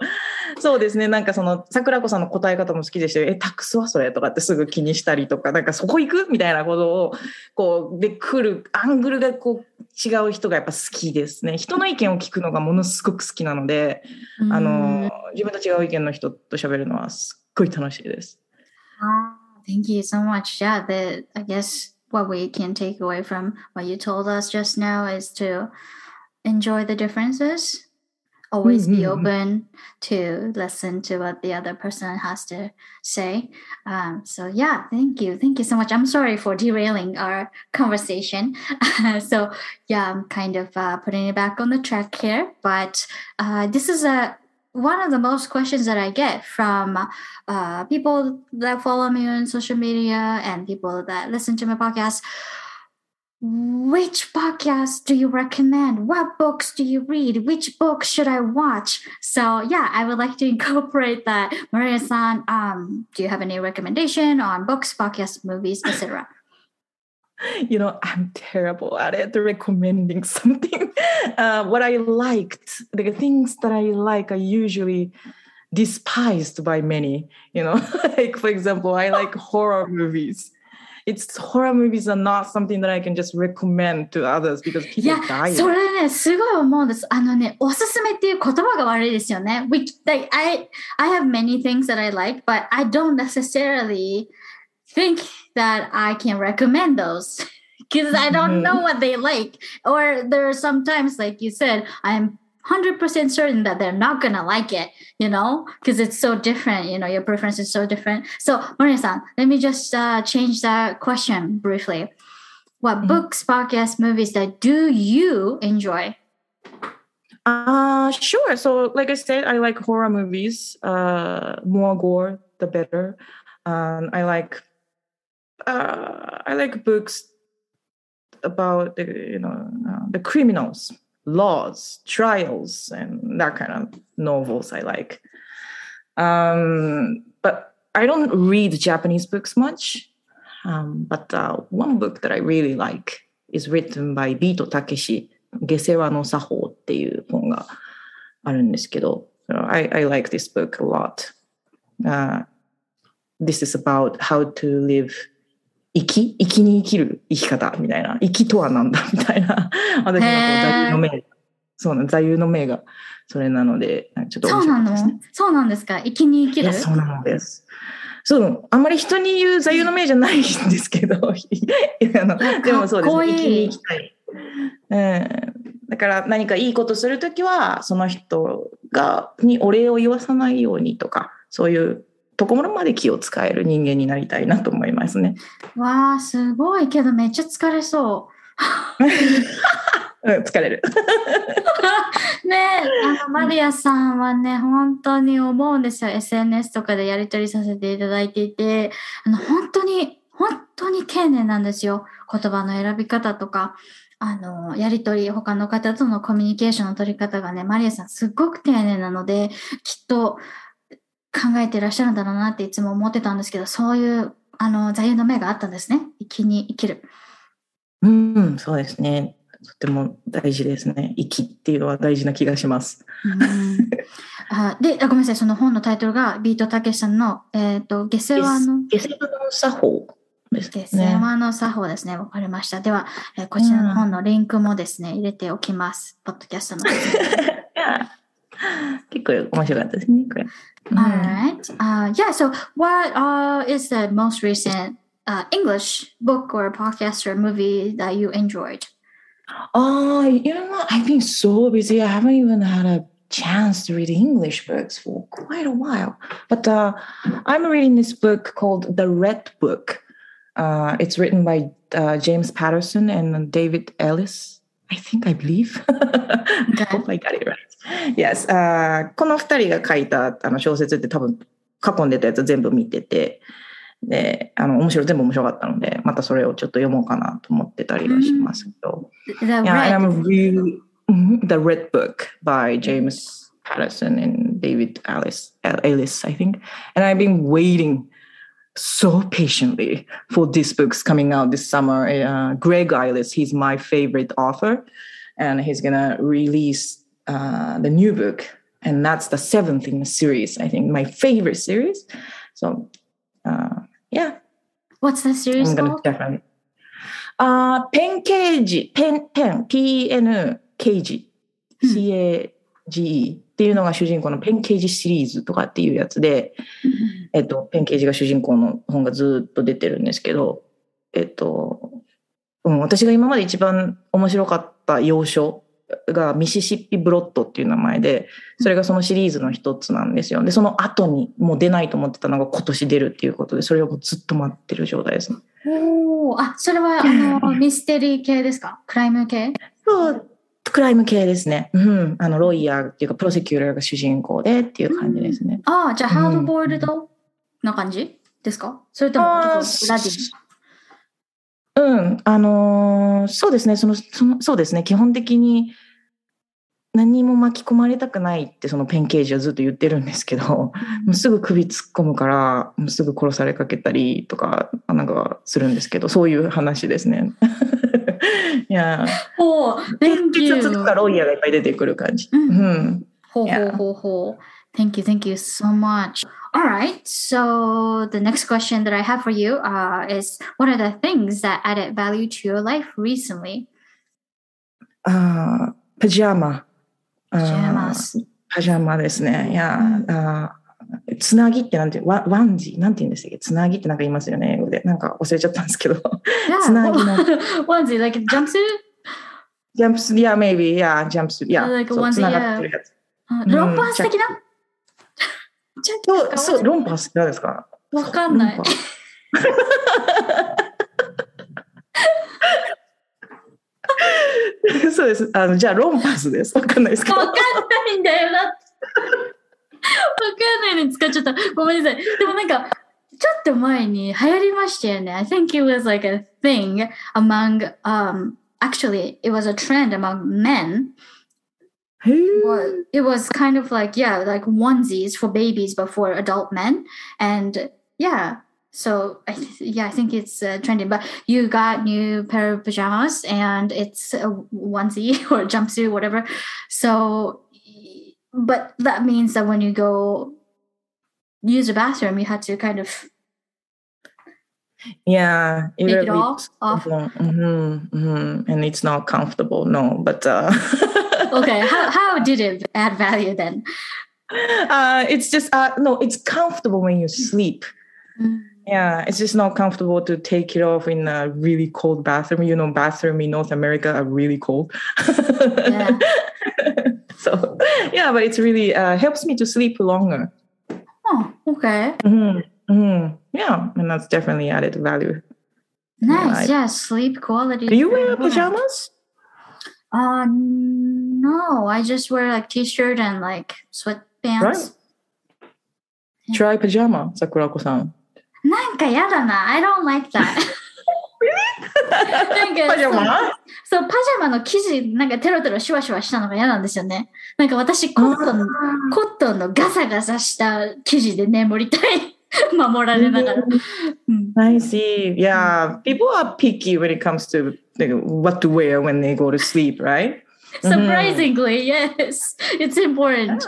そうですね。なんかその、桜子さんの答え方も好きでしたよ。え、タックスはそれとかってすぐ気にしたりとか、なんかそこ行くみたいなことを、こう、で来る、アングルがこう、違う人がやっぱ好きですね。人の意見を聞くのがものすごく好きなので、あの、自分と違う意見の人と喋るのはすっごい楽しいです。Ah, thank you so much. Yeah, the I guess what we can take away from what you told us just now is to enjoy the differences. Always be Mhm. open to listen to what the other person has to say. Um, so yeah, thank you, thank you so much. I'm sorry for derailing our conversation. so yeah, I'm kind of uh, putting it back on the track here, but uh, this is a one of the most questions that I get from uh, people that follow me on social media and people that listen to my podcast. Which podcast do you recommend? What books do you read? Which book should I watch? So yeah, I would like to incorporate that. Maria-san, um, do you have any recommendation on books, podcasts, movies, etc.? you know, I'm terrible at it, recommending something. Uh, what I liked, the things that I like are usually despised by many, you know, like for example, I like horror movies It's horror movies are not something that I can just recommend to others because い people や die. それねすごい思うんですあのねおすすめっていう言葉が悪いですよね We, like, I, I have many things that I like but I don't necessarily think that I can recommend those because I don't know what they like or there are sometimes like you said I'm 100% certain that they're not gonna like it you know because it's so different you know your preference is so different so Maria-san let me just uh, change that question briefly what Mhm. books, podcasts, movies that do you enjoy? Uh, sure. So, like I said, I like horror movies. Uh, more gore, the better. Um, I like, uh, I like books about the, you know, uh, the criminals, laws, trials, and that kind of novels. I like. Um, but I don't read Japanese books much. Um, but uh, one book that I really like is written by Bito Takeshi. 下世話の作法っていう本があるんですけど、I, I like this book a lot.、Uh, this is about how to live 生き生きに生きる生き方みたいな生きとはなんだ みたいな。私の座右の銘。そうなん座右の銘がそれなのでちょっと面そうなの？そうなんですか？生きに生きる？そうなのです。そう、あんまり人に言う座右の銘じゃないんですけど、あのでもそうですね、生きに生きたい。うん、だから何かいいことするときは、その人がにお礼を言わさないようにとか、そういうところまで気を使える人間になりたいなと思いますね。わあ、すごいけどめっちゃ疲れそう ん、疲れる。う。ねあの、マリアさんはね、本当に思うんですよ。SNS とかでやり取りさせていただいていて、あの、本当に、本当に丁寧なんですよ。言葉の選び方とか。あの、やりとり、他の方とのコミュニケーションの取り方がね、マリアさんすっごく丁寧なので、きっと考えてらっしゃるんだろうなっていつも思ってたんですけど、そういう、あの、座右の銘があったんですね。生きに生きる。うん、そうですね。とても大事ですね。生きっていうのは大事な気がします。うんあであ、ごめんなさい、その本のタイトルがビートたけしさんの、えっ、と、下世話の、下世話の作法です下世ね。話の作法ですね。わかりました。では、えーこちらの本のリンクもですね、入れておきます。ポッドキャストの 結構面白かったですね、これ。うん Alright. Uh, yeah, so what uh, is the most recent uh, English book or podcast or movie that you enjoyed? Oh, you know what? I've been so busy. I haven't even had a chance to read English books for quite a while. But uh, I'm reading this book called The Red Book. Uh, it's written by uh, James Patterson and David Ellis. I think I believe. I hope I got it right. Yes. あーこの二人が書いたあの小説って多分過去に出たやつ全部見てて、で、あの面白い全部面白かったので、またそれをちょっと読もうかなと思ってたりはしますけど。The Yeah, and Red. I'm really Mhm, the Red Book by James Patterson and David Alice Ellis, I think. And I've been waiting so patiently for these books coming out this summer. Uh, Greg Iles, he's my favorite author, and he's gonna release uh, the new book, and that's the seventh in the series. I think my favorite series. So, uh, yeah. What's the series I'm gonna called? Uh, Penn Cage, pen pen, P N K G, hmm. C A G E. っていうのが主人公のペンケージシリーズとかっていうやつで、えっと、ペンケージが主人公の本がずっと出てるんですけど、えっと、うん、私が今まで一番面白かった洋書がミシシッピブロットっていう名前で、それがそのシリーズの一つなんですよ。で、その後にもう出ないと思ってたのが今年出るっていうことで、それをもうずっと待ってる状態ですね。おーあ、それはあのミステリー系ですか？クライム系？そう、クライム系ですね。うん。あの、ロイヤーっていうか、プロセキューターが主人公でっていう感じですね。ああ、じゃあ、ハードボイルうドな感じですか？それともラディうん、あのーそうですね、その、その、そうですね、基本的に何にも巻き込まれたくないってそのペンケージはずっと言ってるんですけど、もうすぐ首突っ込むから、もうすぐ殺されかけたりとか、なんかするんですけど、そういう話ですね。やほう Thank you Thank you, thank you so much. All right, so the next question that I have for you uh, is what are the things that added value to your life recently? Uh, pajama. Pajamas. Uh, pajama Uh, つなぎってなんてワワンジなんて言うんでしたっけ？つなぎってなんか言いますよね、英語で。なんか忘れちゃったんですけど。Yeah, つなぎの like jumpsuit? ジャンプス、いや、maybe, いや、ジャンプス、いや、Like a そう onesie, つながってるやつ。Uh, ロンパース的なそう、そう、ロンパースって何ですか？わかんない そうです。あの、じゃあ、ロンパースです。わかんないですけど。わかんないんだよな。わかんないのに使っちゃった。ごめんなさい。でもなんか、ちょっと前に流行りましたよね。I think it was like a thing among, um, actually, it was a trend among men. へー Well, it was kind of like, yeah, like onesies for babies, but for adult men. And yeah, so I th- yeah, I think it's uh, trending. But you got new pair of pajamas, and it's a onesie or a jumpsuit, whatever. So, but that means that when you go use the bathroom, you had to kind of Yeah, take it all off. Mhm, mhm, and it's not comfortable. No, but uh, Okay, how how did it add value then? uh, it's just uh, no, it's comfortable when you sleep. Yeah, it's just not comfortable to take it off in a really cold bathroom. You know, bathroom in North America are really cold. Yeah so yeah, but it's really uh, helps me to sleep longer. Oh, okay. Mhm, mhm. Yeah, and that's definitely added value. Nice. Right. Yeah, sleep quality. Do you is very wear important. pajamas? Uh, no, I just wear like t-shirt and like sweatpants. Right. Try pajama, Sakurako-san. なんかやだな。I don't like that. なんかパジャマそう、パジャマの生地、なんかテロテロシュワシュワしたのが嫌なんですよね。なんか私、コットン、コットンのガサガサした生地で眠りたい。守られながら。うん、I see. Yeah, people are picky when it comes to like, what to wear when they go to sleep, right? Surprisingly, yes, it's important.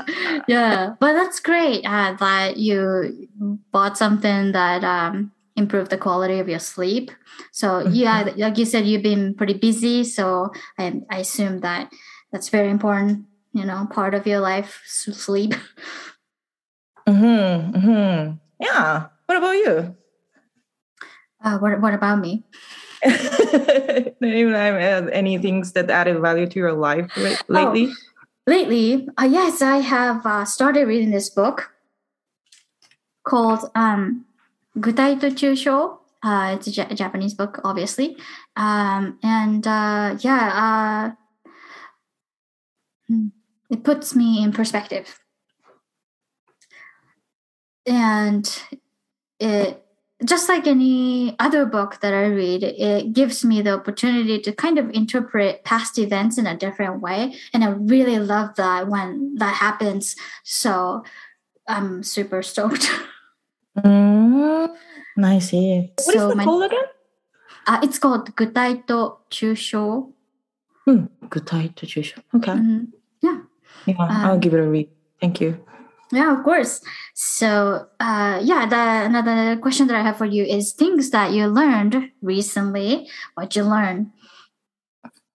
Yeah, but that's great uh, that you bought something that um, improved the quality of your sleep. So yeah, like you said, you've been pretty busy. So I, I assume that that's very important. You know, part of your life, sleep. Mm-hmm, mm-hmm. Yeah. What about you? Uh, what What about me? Even have any things that added value to your life la- lately? Lately, uh, yes, I have uh, started reading this book called um, Gutai to Chusho. Uh, it's a J- Japanese book, obviously. Um, and uh, yeah, uh, hmm, it puts me in perspective. And it, just like any other book that I read, it gives me the opportunity to kind of interpret past events in a different way. And I really love that when that happens. So I'm super stoked. Mm. Mm, I see. What so is the called again? Uh, it's called Gutai to Chusho. Mm, Gutai to Chusho. Okay. Mm, yeah. Yeah, I'll um, give it a read. Thank you. Yeah, of course. So, uh, yeah, the, another question that I have for you is things that you learned recently. What you learned?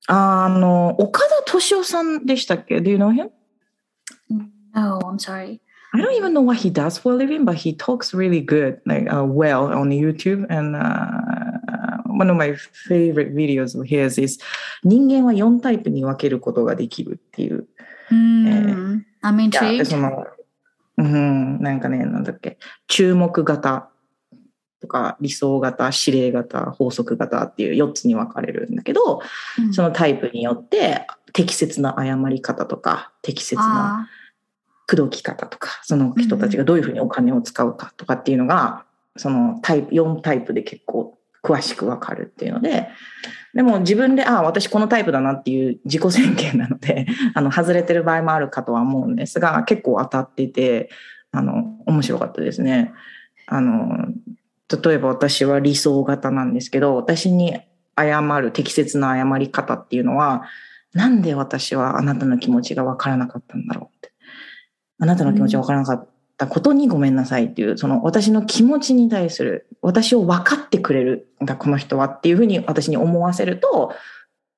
Uh, あの、岡田斗司夫さんでしたっけ Do you know him? No, I'm sorry. I don't even know what he does for a living, but he talks really good, like uh, well on YouTube. And uh, one of my favorite videos of his is 人間は4タイプに分けることができるっていう。Hmm, I'm いやで intrigued. その、うん、なんかね、なんだっけ、注目型とか理想型、指令型、法則型っていう4つに分かれるんだけど、Hmm. そのタイプによって適切な誤り方とか、適切な Ah, 口説き方とか、その人たちがどういうふうにお金を使うかとかっていうのが、そのタイプ、4タイプで結構詳しくわかるっていうので、でも自分で、ああ、私このタイプだなっていう自己宣言なので、あの、外れてる場合もあるかとは思うんですが、結構当たってて、あの、面白かったですね。あの、例えば私は理想型なんですけど、私に謝る適切な謝り方っていうのは、なんで私はあなたの気持ちがわからなかったんだろう。あなたの気持ちがわからなかったことにごめんなさいっていう、その私の気持ちに対する、私を分かってくれるんだ、この人はっていうふうに私に思わせると、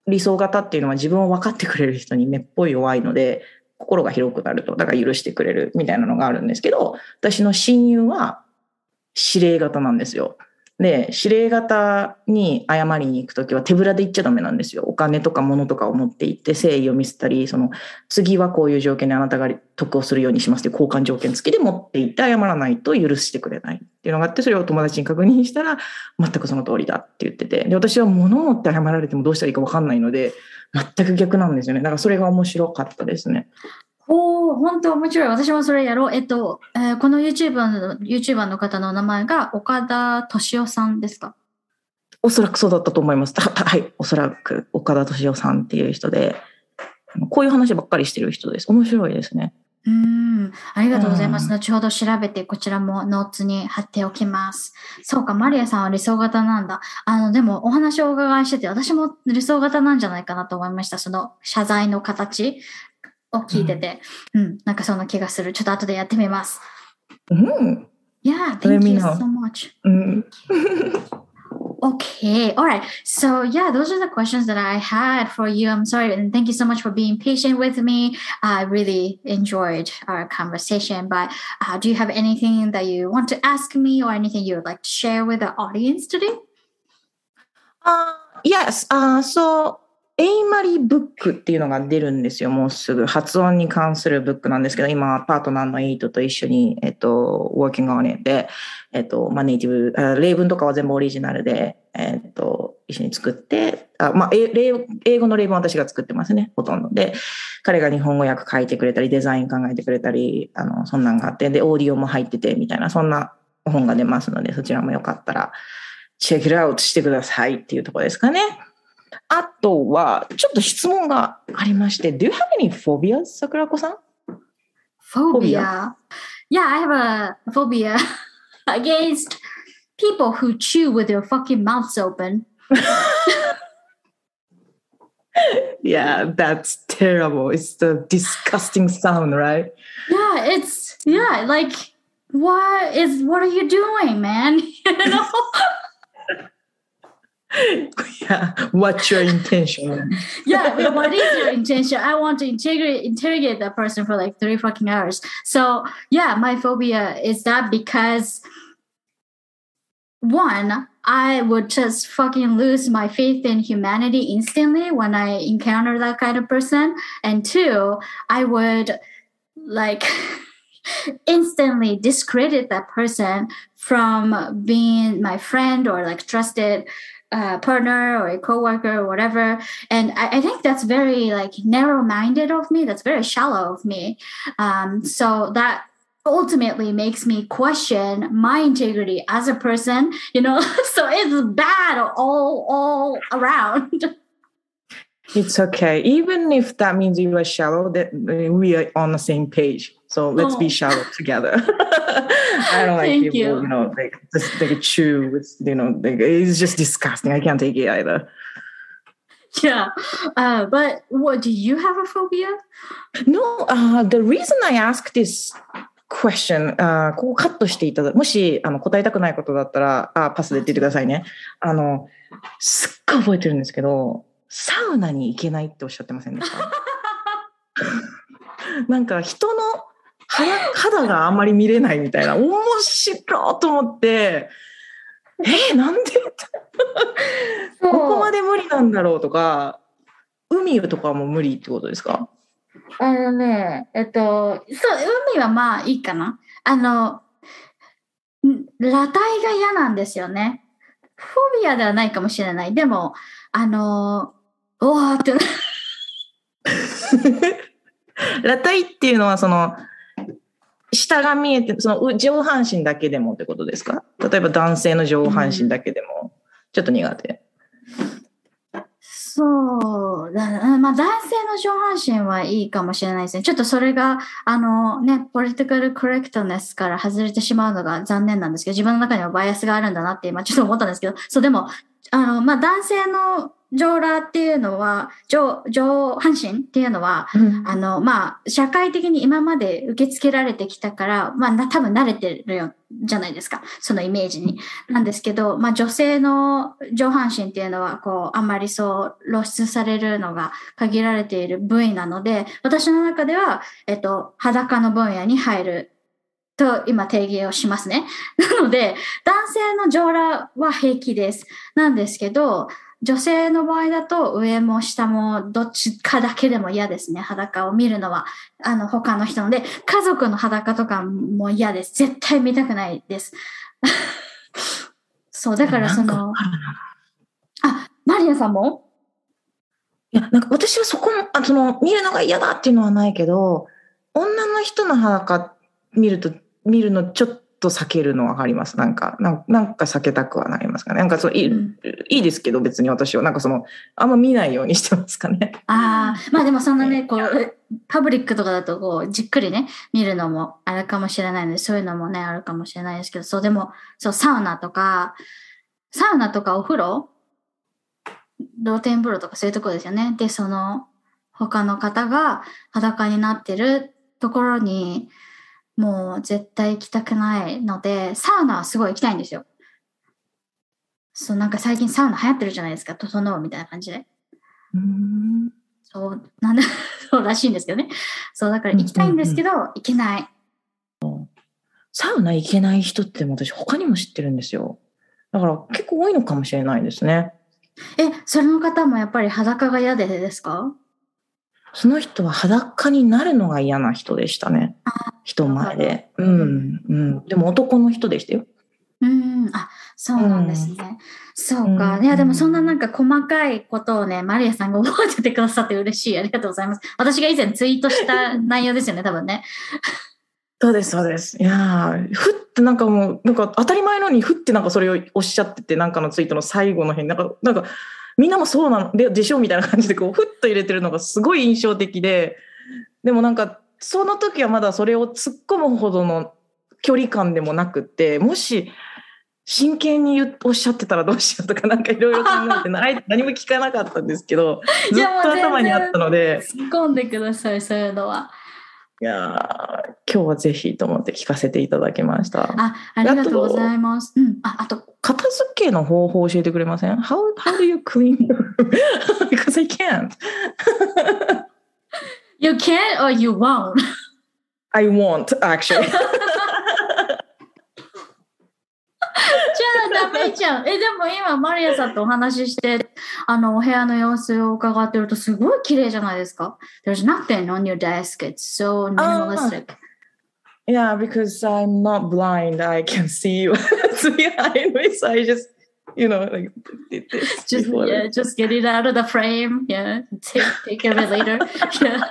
理想型っていうのは自分を分かってくれる人にめっぽい弱いので、心が広くなると、だから許してくれるみたいなのがあるんですけど、私の親友は指令型なんですよ。で、指令型に謝りに行くときは手ぶらで行っちゃダメなんですよ。お金とか物とかを持って行って誠意を見せたり、その次はこういう条件であなたが得をするようにしますって交換条件付きで持って行って謝らないと許してくれないっていうのがあって、それを友達に確認したら全くその通りだって言ってて。で、私は物を持って謝られてもどうしたらいいかわかんないので、全く逆なんですよね。だからそれが面白かったですね。おお、本当面白い。私もそれやろう。えっと、えー、この YouTuber の、YouTuber の方の名前が岡田敏夫さんですか？おそらくそうだったと思います。はい、おそらく岡田敏夫さんっていう人で、こういう話ばっかりしてる人です。面白いですね。うん、ありがとうございます。後ほど調べて、こちらもノーツに貼っておきます。そうか、マリアさんは理想型なんだ。あの、でもお話をお伺いしてて、私も理想型なんじゃないかなと思いました。その謝罪の形。を聞いてて、うん、うん、なんかそんな気がする。ちょっと後でやってみます。うん。Yeah, thank you so much. うん Okay, all right. So, yeah, those are the questions that I had for you. I'm sorry, and thank you so much for being patient with me. I really enjoyed our conversation. But uh, do you have anything that you want to ask me or anything you would like to share with the audience today? Uh, yes. Uh, so, エイマリーブックっていうのが出るんですよ、もうすぐ。発音に関するブックなんですけど、今、パートナーのエイトと一緒に、えっと、working on it で、えっと、まあ、ネイティブ、例文とかは全部オリジナルで、えっと、一緒に作って、あまあ、英語の例文は私が作ってますね、ほとんど。で、彼が日本語訳書いてくれたり、デザイン考えてくれたり、あの、そんなんがあって、で、オーディオも入ってて、みたいな、そんな本が出ますので、そちらもよかったら、チェックアウトしてくださいっていうところですかね。あとは、ちょっと質問がありまして、Do you have any phobias, 桜子さん Phobia? Yeah, I have a phobia against people who chew with their fucking mouths open. yeah, that's terrible. It's the disgusting sound, right? Yeah, it's yeah, like what is what are you doing, man? you know? yeah. What's your intention? Yeah what is your intention? I want to interrogate interrogate that person for like three fucking hours. So yeah my phobia is that because one i would just fucking lose my faith in humanity instantly when i encounter that kind of person. And two i would like instantly discredit that person from being my friend or like trusted uh, partner or a coworker or whatever. And I, I think that's very like narrow-minded of me. That's very shallow of me. Um, so that ultimately makes me question my integrity as a person. You know, so it's bad all all around. It's okay. Even if that means you are shallow, that we are on the same page. So let's oh. be shallow together. I don't like Thank people, you. you know, like just like chew with, you know, like, it's just disgusting. I can't take it either. Yeah, uh, but what do you have a phobia? No, uh, the reason I ask this question、あここカットしていただもしあの答えたくないことだったらあパスで言っててくださいね。あのすっごい覚えてるんですけどサウナに行けないっておっしゃってませんでしたなんか人の肌肌があんまり見れないみたいな。面白いと思って。えー、なんで？ここまで無理なんだろうとか海とかも無理ってことですか？あのねえっとそう海はまあいいかな。あの裸体が嫌なんですよね。フォビアではないかもしれない。でもあのおわって 裸体っていうのはその下が見えて、その上半身だけでもってことですか？例えば男性の上半身だけでも、ちょっと苦手。そうだな、まあ男性の上半身はいいかもしれないですね。ちょっとそれが、あのね、ポリティカルコレクトネスから外れてしまうのが残念なんですけど、自分の中にはバイアスがあるんだなって今ちょっと思ったんですけど、そうでも、あの、まあ男性の上裸っていうのは、上、上半身っていうのは、うんあの、まあ、社会的に今まで受け付けられてきたから、まあ、な多分慣れてるよ、じゃないですか。そのイメージに。なんですけど、まあ、女性の上半身っていうのは、こう、あんまりそう露出されるのが限られている部位なので、私の中では、えっと、裸の分野に入ると今定義をしますね。なので、男性の上裸は平気です。なんですけど、女性の場合だと上も下もどっちかだけでも嫌ですね。裸を見るのは。あの、他の人ので、家族の裸とかも嫌です。絶対見たくないです。そう、だからそのあ、マリアさんも？いや、なんか私はそこも、あその、見るのが嫌だっていうのはないけど、女の人の裸見ると、見るのちょっと避けるのはあります。なんか、なんか避けたくはなりますかね。なんかそういい、うんいいですけど、別に私は、なんかその、あんま見ないようにしてますかね。ああ、まあでもそんなね、こう、パブリックとかだとこう、じっくりね、見るのもあるかもしれないので、そういうのもね、あるかもしれないですけど、そう、でも、そう、サウナとか、サウナとかお風呂？露天風呂とかそういうところですよね。で、その、他の方が裸になってるところに、もう絶対行きたくないので、サウナはすごい行きたいんですよ。そう、なんか最近サウナ流行ってるじゃないですか、整うみたいな感じで。うん。そう、なんだ、そうらしいんですけどね。そう、だから行きたいんですけど、行けない。サウナ行けない人って私他にも知ってるんですよ。だから結構多いのかもしれないですね。え、それの方もやっぱり裸が嫌でですか？その人は裸になるのが嫌な人でしたね。人前で。うん、うん。でも男の人でしたよ。うん、あ、そうなんですね。そうか。うんいや、でもそんななんか細かいことをね、マリアさんが覚えててくださって嬉しい。ありがとうございます。私が以前ツイートした内容ですよね、多分ね。そうです、そうです。いやー、ふってなんかもう、なんか当たり前のにふってなんかそれをおっしゃってて、なんかのツイートの最後の辺、なんか、なんか、みんなもそうなのででしょみたいな感じでこう、ふっと入れてるのがすごい印象的で、でもなんか、その時はまだそれを突っ込むほどの距離感でもなくって、もし、真剣におっしゃってたらどうしようとかなんかいろいろ考えて 何も聞かなかったんですけどずっと頭にあったので突っ込んでください、そういうのは。いやー今日はぜひと思って聞かせていただきました。あ、ありがとうございます。うん。あ、あと、片付けの方法を教えてくれません how, how do you clean Because I can't. you can or you won't. I won't actually. じゃあダメじゃん。え、でも今、マリアさんとお話しして、あの、お部屋の様子を伺ってると、すごい綺麗じゃないですか。There's nothing on your desk. It's so minimalistic. yeah, because I'm not blind, I can see what's behind me. So I just, you know, like did this. Just, before. yeah, just get it out of the frame. Yeah. Take, take care of it later. Yeah.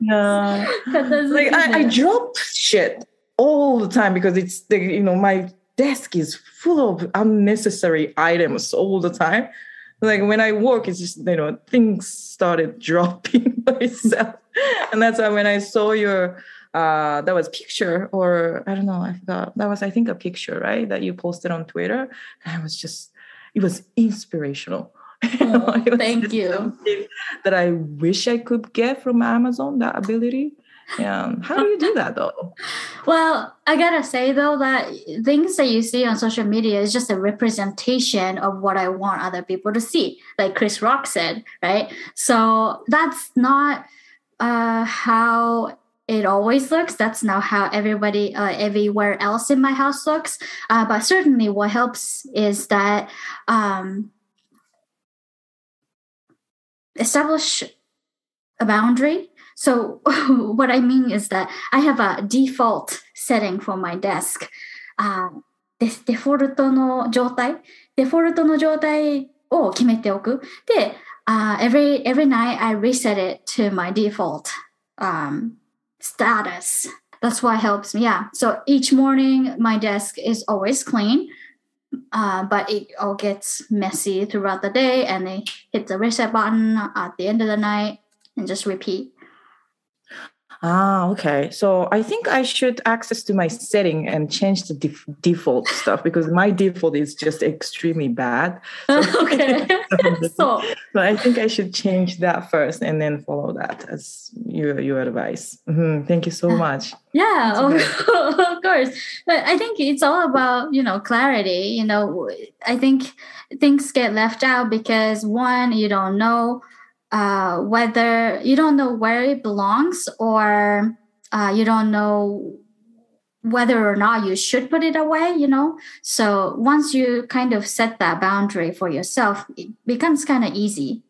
Yeah. 片付 like け I, I て drop shit all the time because it's the you know my desk is full of unnecessary items all the time. Like when i work it's just you know things started dropping myself. And that's why when i saw your uh that was picture or i don't know i forgot. That was i think a picture right that you posted on twitter. And i was just it was inspirational. Oh, was thank you. that i wish i could get from amazon that ability yeah how do you do that though Well, I gotta say though that things that you see on social media is just a representation of what I want other people to see, like Chris Rock said, right? So that's not uh, how it always looks. That's not how everybody uh, everywhere else in my house looks. Uh, but certainly, what helps is that um, establish a boundary so what I mean is that I have a default setting for my desk. あデデフォルトの状態デフォルトの状態を決めておく。で、uh, every, every night I reset it to my default um, status. That's what helps me. Yeah. So each morning my desk is always clean. uh, but it all gets messy throughout the day and they hit the reset button at the end of the night and just repeat Ah, okay. So I think I should access to my setting and change the def- default stuff because my default is just extremely bad. So, okay so so I think I should change that first and then follow that as your your advice. Mhm. Thank you so much. yeah of, of course but i think it's all about you know clarity you know i think things get left out because one you don't know uh, whether you don't know where it belongs or uh, you don't know whether or not you should put it away you know so once you kind of set that boundary for yourself it becomes kind of easy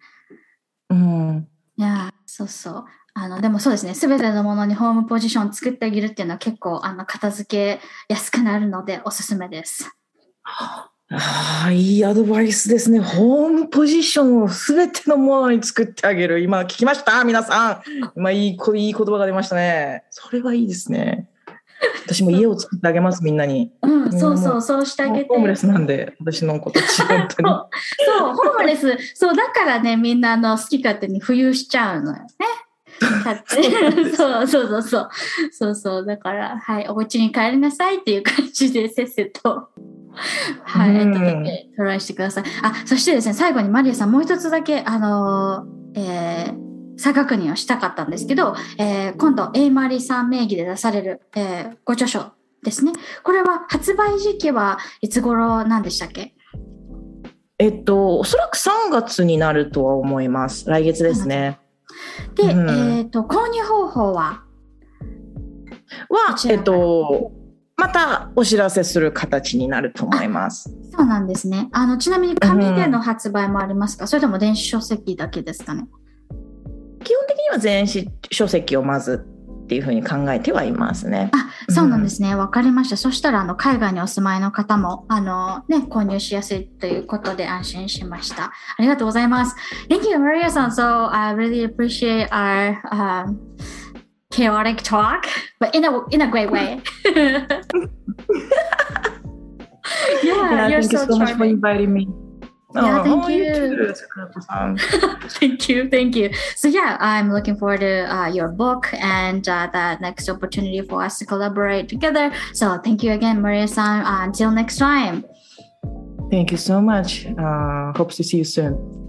うん。いやそうそう。あの、でもそうですね。すべてのものにホームポジションを作ってあげるっていうのは結構、あの、片付けやすくなるのでおすすめです。 ああ、いいアドバイスですね。ホームポジションをすべてのものに作ってあげる。今聞きました？皆さん。今いいこいい言葉が出ましたね。それはいいですね。私も家を作ってあげます、みんなに。うん、そうそう、そうしてあげて。ホームレスなんで、私の子たち、本当に。そう、ホームレス、そう、だからね、みんなあの好き勝手に浮遊しちゃうのよね。そうそうそうそう。そうそう。だから、はい、お家に帰りなさいっていう感じでせっせと。はい、えっと、うんトライしてください。あ、そしてですね、最後にマリアさん、もう一つだけ、あのー、えー再確認をしたかったんですけど、えー今度、エイマリさん名義で出される、えーご著書ですね。これは発売時期はいつ頃なんでしたっけ？えっと、おそらく3月になるとは思います。来月ですね。で、うんえっ、と、購入方法は？はえっと、またお知らせする形になると思います。そうなんですね。あの、ちなみに紙での発売もありますか、それとも電子書籍だけですかね？基本的には電子書籍をまずっていうふうに考えてはいますね。あ、そうなんですね。わ、かりました。そしたら、あの、海外にお住まいの方も、あの、ね、購入しやすいということで安心しました。ありがとうございます。Thank you, Maria さん。So, I really appreciate our、um, chaotic talk, but in a, in a great way. yeah, you're thank you so so much for inviting me. Yeah, Oh, thank oh, you. Sakurako-san. thank you thank you so yeah i'm looking forward to uh, your book and uh, the next opportunity for us to collaborate together so thank you again maria-san uh, until next time Thank you so much. Uh, hope to see you soon.